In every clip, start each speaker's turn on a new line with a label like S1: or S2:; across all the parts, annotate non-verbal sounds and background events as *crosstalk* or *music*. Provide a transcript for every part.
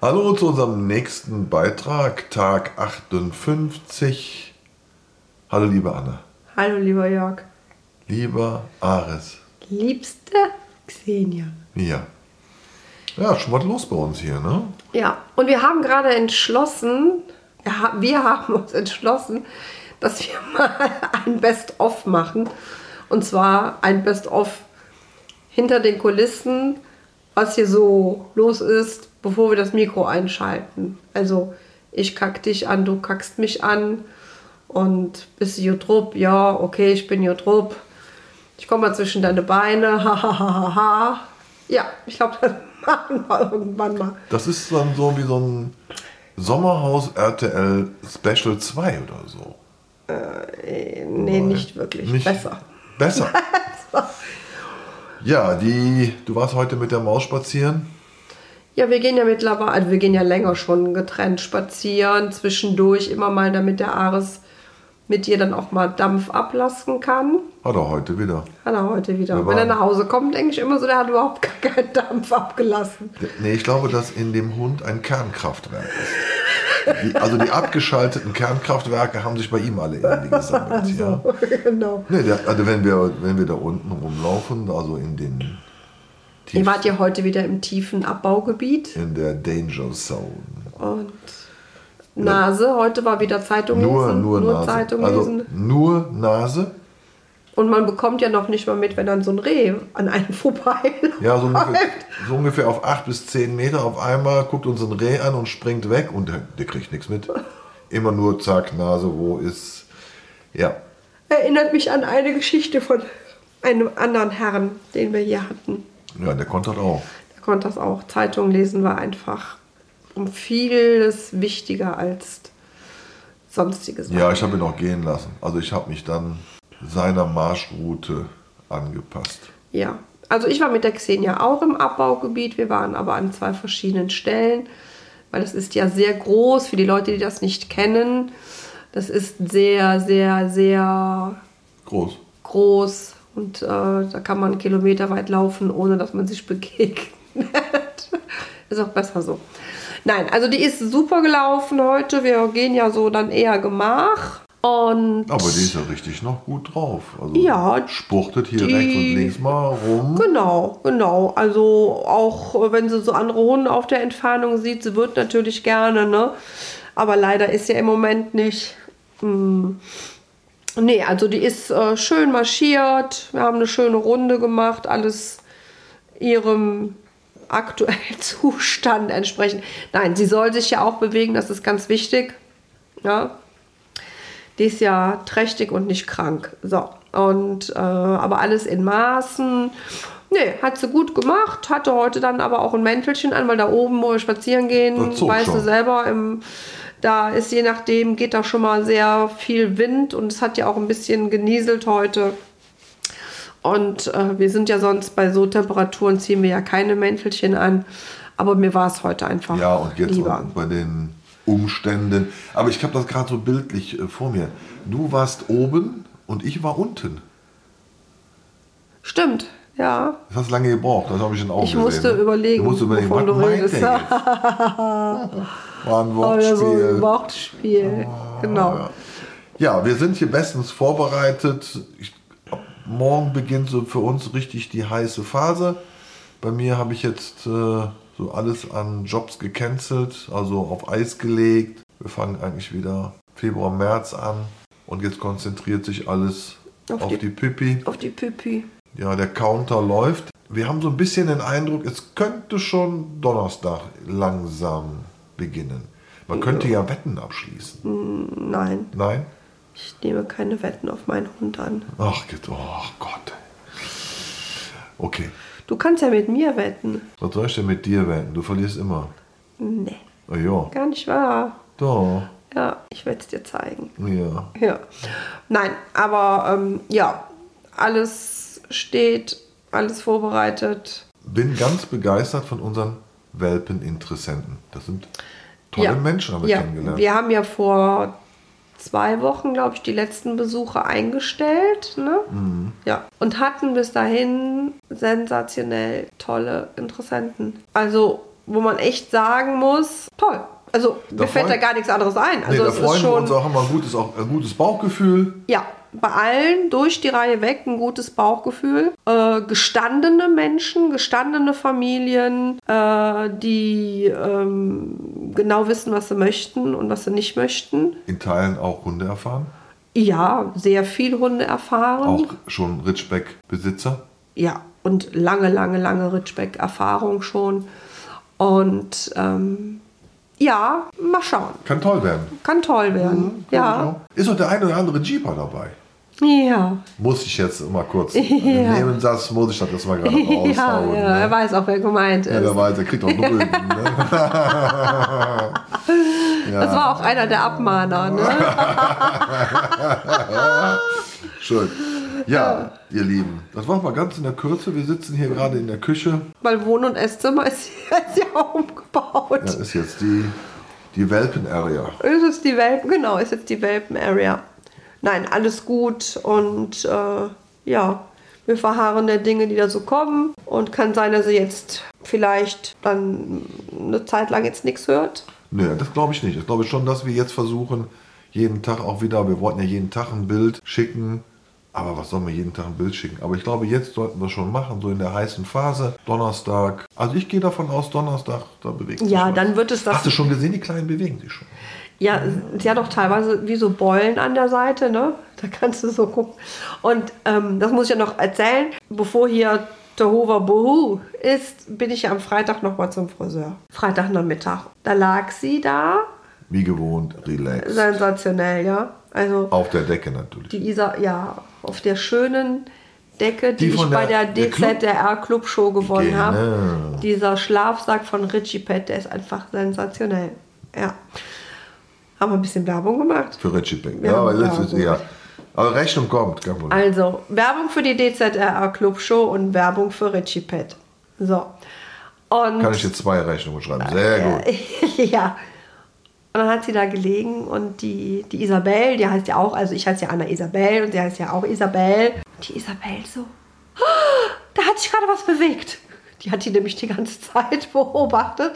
S1: Hallo zu unserem nächsten Beitrag, Tag 58. Hallo liebe Anne.
S2: Hallo, lieber Jörg.
S1: Lieber Ares.
S2: Liebste Xenia.
S1: Ja. Ja, schon was los bei uns hier, ne?
S2: Ja, und wir haben gerade entschlossen, wir ha- wir haben uns entschlossen, dass wir *laughs* mal ein Best-of machen. Und zwar ein Best-of hinter den Kulissen, was hier so los ist, bevor wir das Mikro einschalten. Also ich kack dich an, du kackst mich an und bist du Jotrup? Ja, okay, ich bin Jotrup. Ich komme mal zwischen deine Beine, ha ha ha ha ha. Ja, ich glaube, *laughs* das machen wir irgendwann mal.
S1: Das ist dann so wie so ein Sommerhaus RTL Special 2 oder so.
S2: Nee, nicht wirklich.
S1: Nicht-
S2: Besser.
S1: Besser. *laughs* ja, die, du warst heute mit der Maus spazieren.
S2: Ja, wir gehen ja mittlerweile, also wir gehen ja länger schon getrennt spazieren, zwischendurch immer mal, damit der Ares mit ihr dann auch mal Dampf ablassen kann.
S1: Hat er heute wieder.
S2: Hat er heute wieder.
S1: Wir
S2: Wenn er nach Hause kommt, denke ich immer so, der hat überhaupt gar keinen Dampf abgelassen.
S1: Nee, ich glaube, dass in dem Hund ein Kernkraftwerk ist. Die, also die abgeschalteten Kernkraftwerke haben sich bei ihm alle irgendwie gesammelt. *laughs* Ja.
S2: genau.
S1: Nee, der, also wenn wir, wenn wir da unten rumlaufen, also in den
S2: Ihr
S1: tief,
S2: wart ja heute wieder im tiefen Abbaugebiet
S1: in der Danger Zone.
S2: und Nase, heute war wieder Zeitung
S1: Nur,
S2: lesen.
S1: nur, Nase.
S2: Zeitung
S1: also
S2: lesen.
S1: nur Nase.
S2: Und man bekommt ja noch nicht mal mit, wenn dann so ein Reh an einem *laughs* vorbei
S1: Ja, so ungefähr, so ungefähr auf 8 bis 10 Meter auf einmal guckt uns ein Reh an und springt weg und der, der kriegt nichts mit. Immer nur zack, Nase, wo ist. Ja.
S2: Erinnert mich an eine Geschichte von einem anderen Herrn, den wir hier hatten.
S1: Ja, der konnte das auch.
S2: Der konnte das auch. Zeitung lesen war einfach um vieles wichtiger als sonstige Sachen.
S1: Ja, ich habe ihn auch gehen lassen. Also ich habe mich dann seiner Marschroute angepasst.
S2: Ja. Also ich war mit der Xenia auch im Abbaugebiet. Wir waren aber an zwei verschiedenen Stellen, weil es ist ja sehr groß für die Leute, die das nicht kennen. Das ist sehr, sehr, sehr
S1: Groß.
S2: groß und äh, da kann man kilometerweit laufen, ohne dass man sich begegnet. *laughs* ist auch besser so. Nein, also die ist super gelaufen heute. Wir gehen ja so dann eher Gemach. Und
S1: Aber die ist ja richtig noch gut drauf. Also
S2: Ja,
S1: Spuchtet hier
S2: die-
S1: rechts und links mal rum.
S2: Genau, genau. Also auch wenn sie so andere Hunde auf der Entfernung sieht, sie wird natürlich gerne, ne? Aber leider ist ja im Moment nicht. Mh, nee, also die ist äh, schön marschiert. Wir haben eine schöne Runde gemacht, alles ihrem aktuellen *laughs* Zustand entsprechend. Nein, sie soll sich ja auch bewegen, das ist ganz wichtig. Ja, die ist ja trächtig und nicht krank. So. Und äh, aber alles in Maßen. Nee, hat sie gut gemacht. Hatte heute dann aber auch ein Mäntelchen an, weil da oben, wo wir spazieren gehen, weißt du
S1: schon.
S2: selber, im, da ist je nachdem, geht da schon mal sehr viel Wind und es hat ja auch ein bisschen genieselt heute. Und äh, wir sind ja sonst bei so Temperaturen ziehen wir ja keine Mäntelchen an. Aber mir war es heute einfach
S1: Ja, und jetzt
S2: lieber.
S1: auch bei den Umständen. Aber ich habe das gerade so bildlich äh, vor mir. Du warst oben und ich war unten.
S2: Stimmt, ja.
S1: Das hast du lange gebraucht, das habe ich dann auch
S2: Ich
S1: gesehen.
S2: musste
S1: ne?
S2: überlegen,
S1: Du musst überlegen, was
S2: wovon du
S1: meint
S2: redest. *laughs*
S1: War ein
S2: so ein
S1: Wortspiel.
S2: Wortspiel. genau.
S1: Ja. Ja, wir sind hier bestens vorbereitet. Ich, morgen beginnt so für uns richtig die heiße Phase. Bei mir habe ich jetzt äh, so alles an Jobs gecancelt, also auf Eis gelegt. Wir fangen eigentlich wieder Februar, März an und jetzt konzentriert sich alles auf,
S2: Auf
S1: die,
S2: die-
S1: Pipi.
S2: Auf die Pipi.
S1: Ja, der Counter läuft. Wir haben so ein bisschen den Eindruck, es könnte schon Donnerstag langsam beginnen. Man könnte ja Wetten abschließen.
S2: Nein,
S1: Nein?
S2: ich nehme keine Wetten auf meinen Hund an.
S1: Ach, oh Gott. Okay,
S2: Du kannst ja mit mir wetten.
S1: was soll ich denn mit dir wetten? Du verlierst immer.
S2: Nee,
S1: Oh ja,
S2: gar nicht wahr.
S1: doch,
S2: Ja, ich werde es dir zeigen.
S1: ja.
S2: Ja. Nein, aber ähm, ja, alles steht, alles vorbereitet.
S1: Bin ganz begeistert von unseren Welpeninteressenten. Das sind tolle
S2: ja.
S1: Menschen, haben wir
S2: ja.
S1: kennengelernt.
S2: Wir haben ja vor zwei Wochen, glaube ich, die letzten Besuche eingestellt. Ne?
S1: Mhm.
S2: Ja. Und hatten bis dahin sensationell tolle Interessenten. Also wo man echt sagen muss, toll. Also
S1: Da
S2: mir fällt da gar nichts anderes ein.
S1: Nee,
S2: Also
S1: da
S2: es ist
S1: freuen wir
S2: schon,
S1: uns auch immer ein gutes, auch ein gutes Bauchgefühl.
S2: ja, bei allen durch die Reihe weg ein gutes Bauchgefühl. Äh, gestandene Menschen, gestandene Familien, äh, die ähm, genau wissen, was sie möchten und was sie nicht möchten.
S1: In Teilen auch Hunde erfahren.
S2: Ja, sehr viel Hunde erfahren.
S1: Auch schon Ritschbeck-Besitzer.
S2: Ja, und lange, lange, lange Ritschbeck-Erfahrung schon. Und ähm, ja, mal schauen.
S1: Kann toll werden.
S2: Kann toll werden. Ja.
S1: Ist doch der ein oder andere Jeeper dabei.
S2: Ja.
S1: Muss ich jetzt mal kurz. *laughs*
S2: Ja.
S1: Im Nebensatz muss ich das jetzt mal gerade *laughs*
S2: Ja,
S1: raushauen.
S2: ja, er
S1: ne?
S2: weiß auch, wer gemeint
S1: ja,
S2: ist.
S1: wer weiß, er kriegt auch Nubbeln. *laughs* ne?
S2: Das war auch einer der Abmahner, ne?
S1: Schön. Ja, ihr Lieben, das war mal ganz in der Kürze. Wir sitzen hier gerade in der Küche.
S2: Weil Wohn- und Esszimmer ist jetzt ja umgebaut.
S1: Das ist jetzt die, die Welpen-Area.
S2: Ist es die Welpen? Genau, ist jetzt die Welpen-Area. Nein, alles gut und äh, ja, wir verharren der Dinge, die da so kommen. Und kann sein, dass sie jetzt vielleicht dann eine Zeit lang jetzt nichts hört.
S1: Nö, das glaube ich nicht. Ich glaube schon, dass wir jetzt versuchen, jeden Tag auch wieder, wir wollten ja jeden Tag ein Bild schicken. Aber was sollen wir jeden Tag ein Bild schicken? Aber ich glaube, jetzt sollten wir schon machen, so in der heißen Phase. Donnerstag. Also ich gehe davon aus, Donnerstag, da bewegt sich
S2: Ja,
S1: was.
S2: dann wird es das.
S1: Hast du schon gesehen, die Kleinen bewegen sich schon.
S2: Ja, sie hat auch teilweise wie so Beulen an der Seite, ne? Da kannst du so gucken. Und ähm, das muss ich ja noch erzählen. Bevor hier Tohuwa Bohu ist, bin ich ja am Freitag nochmal zum Friseur. Freitagnachmittag. Da lag sie da.
S1: Wie gewohnt, relax.
S2: Sensationell, ja. Also
S1: Auf der Decke natürlich.
S2: die Isa, ja, auf der schönen Decke, die,
S1: Die
S2: ich bei
S1: der-
S2: der
S1: der Club-
S2: Show gewonnen
S1: Genau.
S2: habe. Dieser Schlafsack von Richie Pett, der ist einfach sensationell. Ja. Haben wir ein bisschen Werbung gemacht.
S1: Für Richie Beck.
S2: Ja,
S1: Ja, aber das
S2: ja,
S1: ist eher. Aber Rechnung kommt, kein Problem.
S2: Also, Werbung für die DZR Club Show und Werbung für Richie Pett. So. Und
S1: Kann ich jetzt zwei Rechnungen schreiben. Sehr gut. *laughs*
S2: ja. Und dann hat sie da gelegen und die, die Isabel, die heißt ja auch, also ich heiße ja Anna Isabel und sie heißt ja auch Isabel. Die Isabel so, "Ah, da hat sich gerade was bewegt. Die hat die nämlich die ganze *laughs* Zeit beobachtet.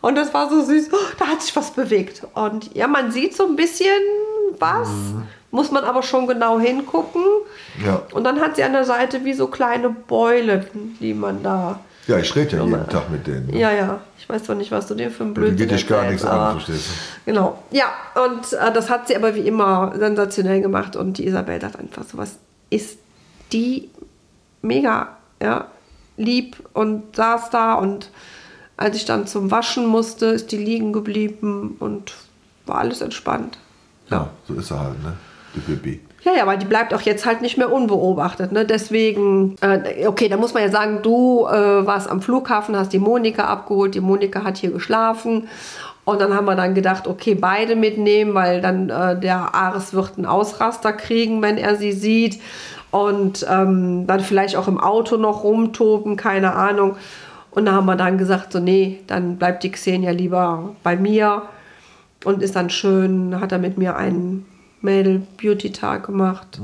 S2: Und das war so süß, "Oh, da hat sich was bewegt. Und ja, man sieht so ein bisschen was, muss man aber schon genau hingucken.
S1: Ja.
S2: Und dann hat sie an der Seite wie so kleine Beulen, die man da
S1: Ja, ich rede ja jeden Tag mit denen. Ne?
S2: ja, ja. Ich weiß zwar nicht, was du dir für ein
S1: Die
S2: Blödsinn
S1: geht dich gar nichts an, verstehst
S2: Genau. Ja, und äh, das hat sie aber wie immer sensationell gemacht. Und die Isabel sagt einfach, sowas ist die mega, ja, lieb und saß da. Und als ich dann zum Waschen musste, ist die liegen geblieben und war alles entspannt.
S1: du? Ja, so ist er halt, ne? Die.
S2: Ja, ja, weil die bleibt auch jetzt halt nicht mehr unbeobachtet. Ne? Deswegen, äh, okay, da muss man ja sagen, du äh, warst am Flughafen, hast die Monika abgeholt, die Monika hat hier geschlafen. Und dann haben wir dann gedacht, okay, beide mitnehmen, weil dann äh, der Ares wird einen Ausraster kriegen, wenn er sie sieht. Und ähm, dann vielleicht auch im Auto noch rumtoben, keine Ahnung. Und da haben wir dann gesagt, so nee, dann bleibt die Xenia lieber bei mir und ist dann schön, hat er mit mir einen Mädel-Beauty-Tag gemacht.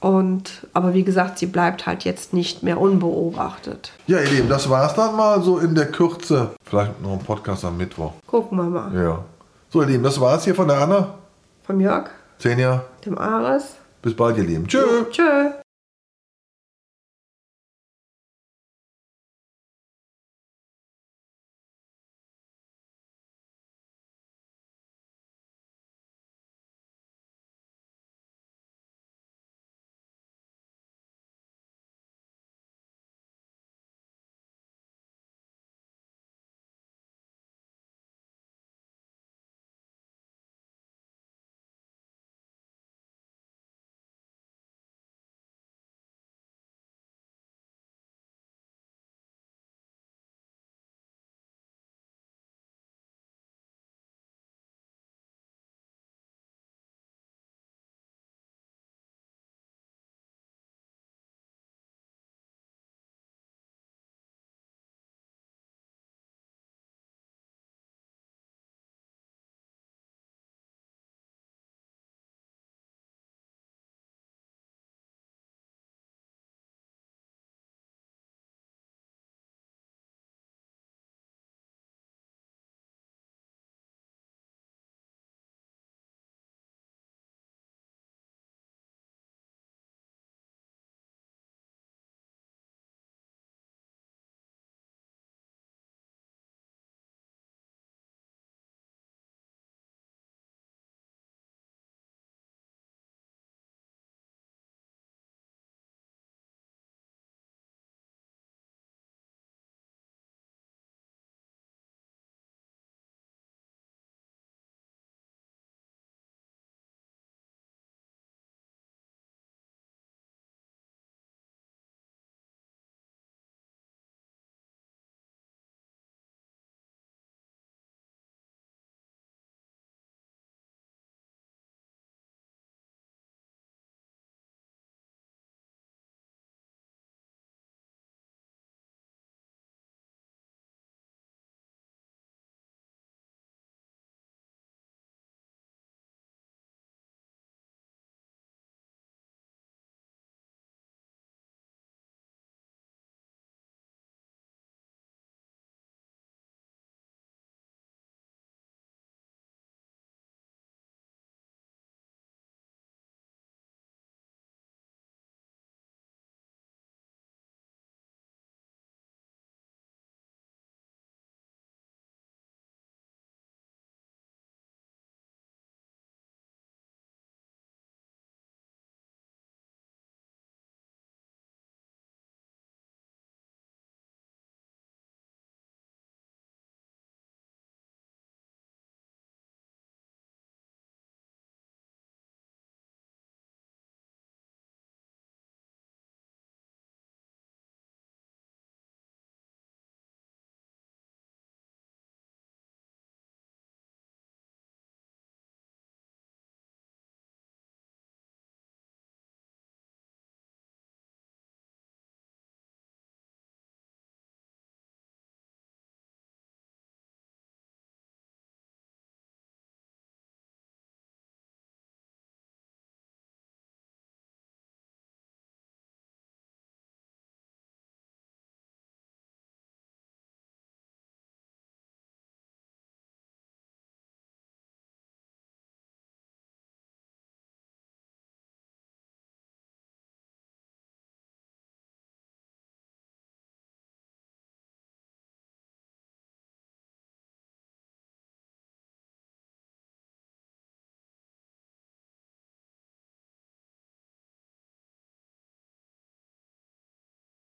S2: Und, aber wie gesagt, sie bleibt halt jetzt nicht mehr unbeobachtet.
S1: Ja, ihr Lieben, das war's dann mal so in der Kürze. Vielleicht noch ein Podcast am Mittwoch.
S2: Gucken wir mal.
S1: Ja. So, ihr Lieben, das war's hier von der Anna.
S2: Vom Jörg,
S1: Zehn Jahre.
S2: dem Ares.
S1: Bis bald, ihr Lieben. Tschö.
S2: Tschö.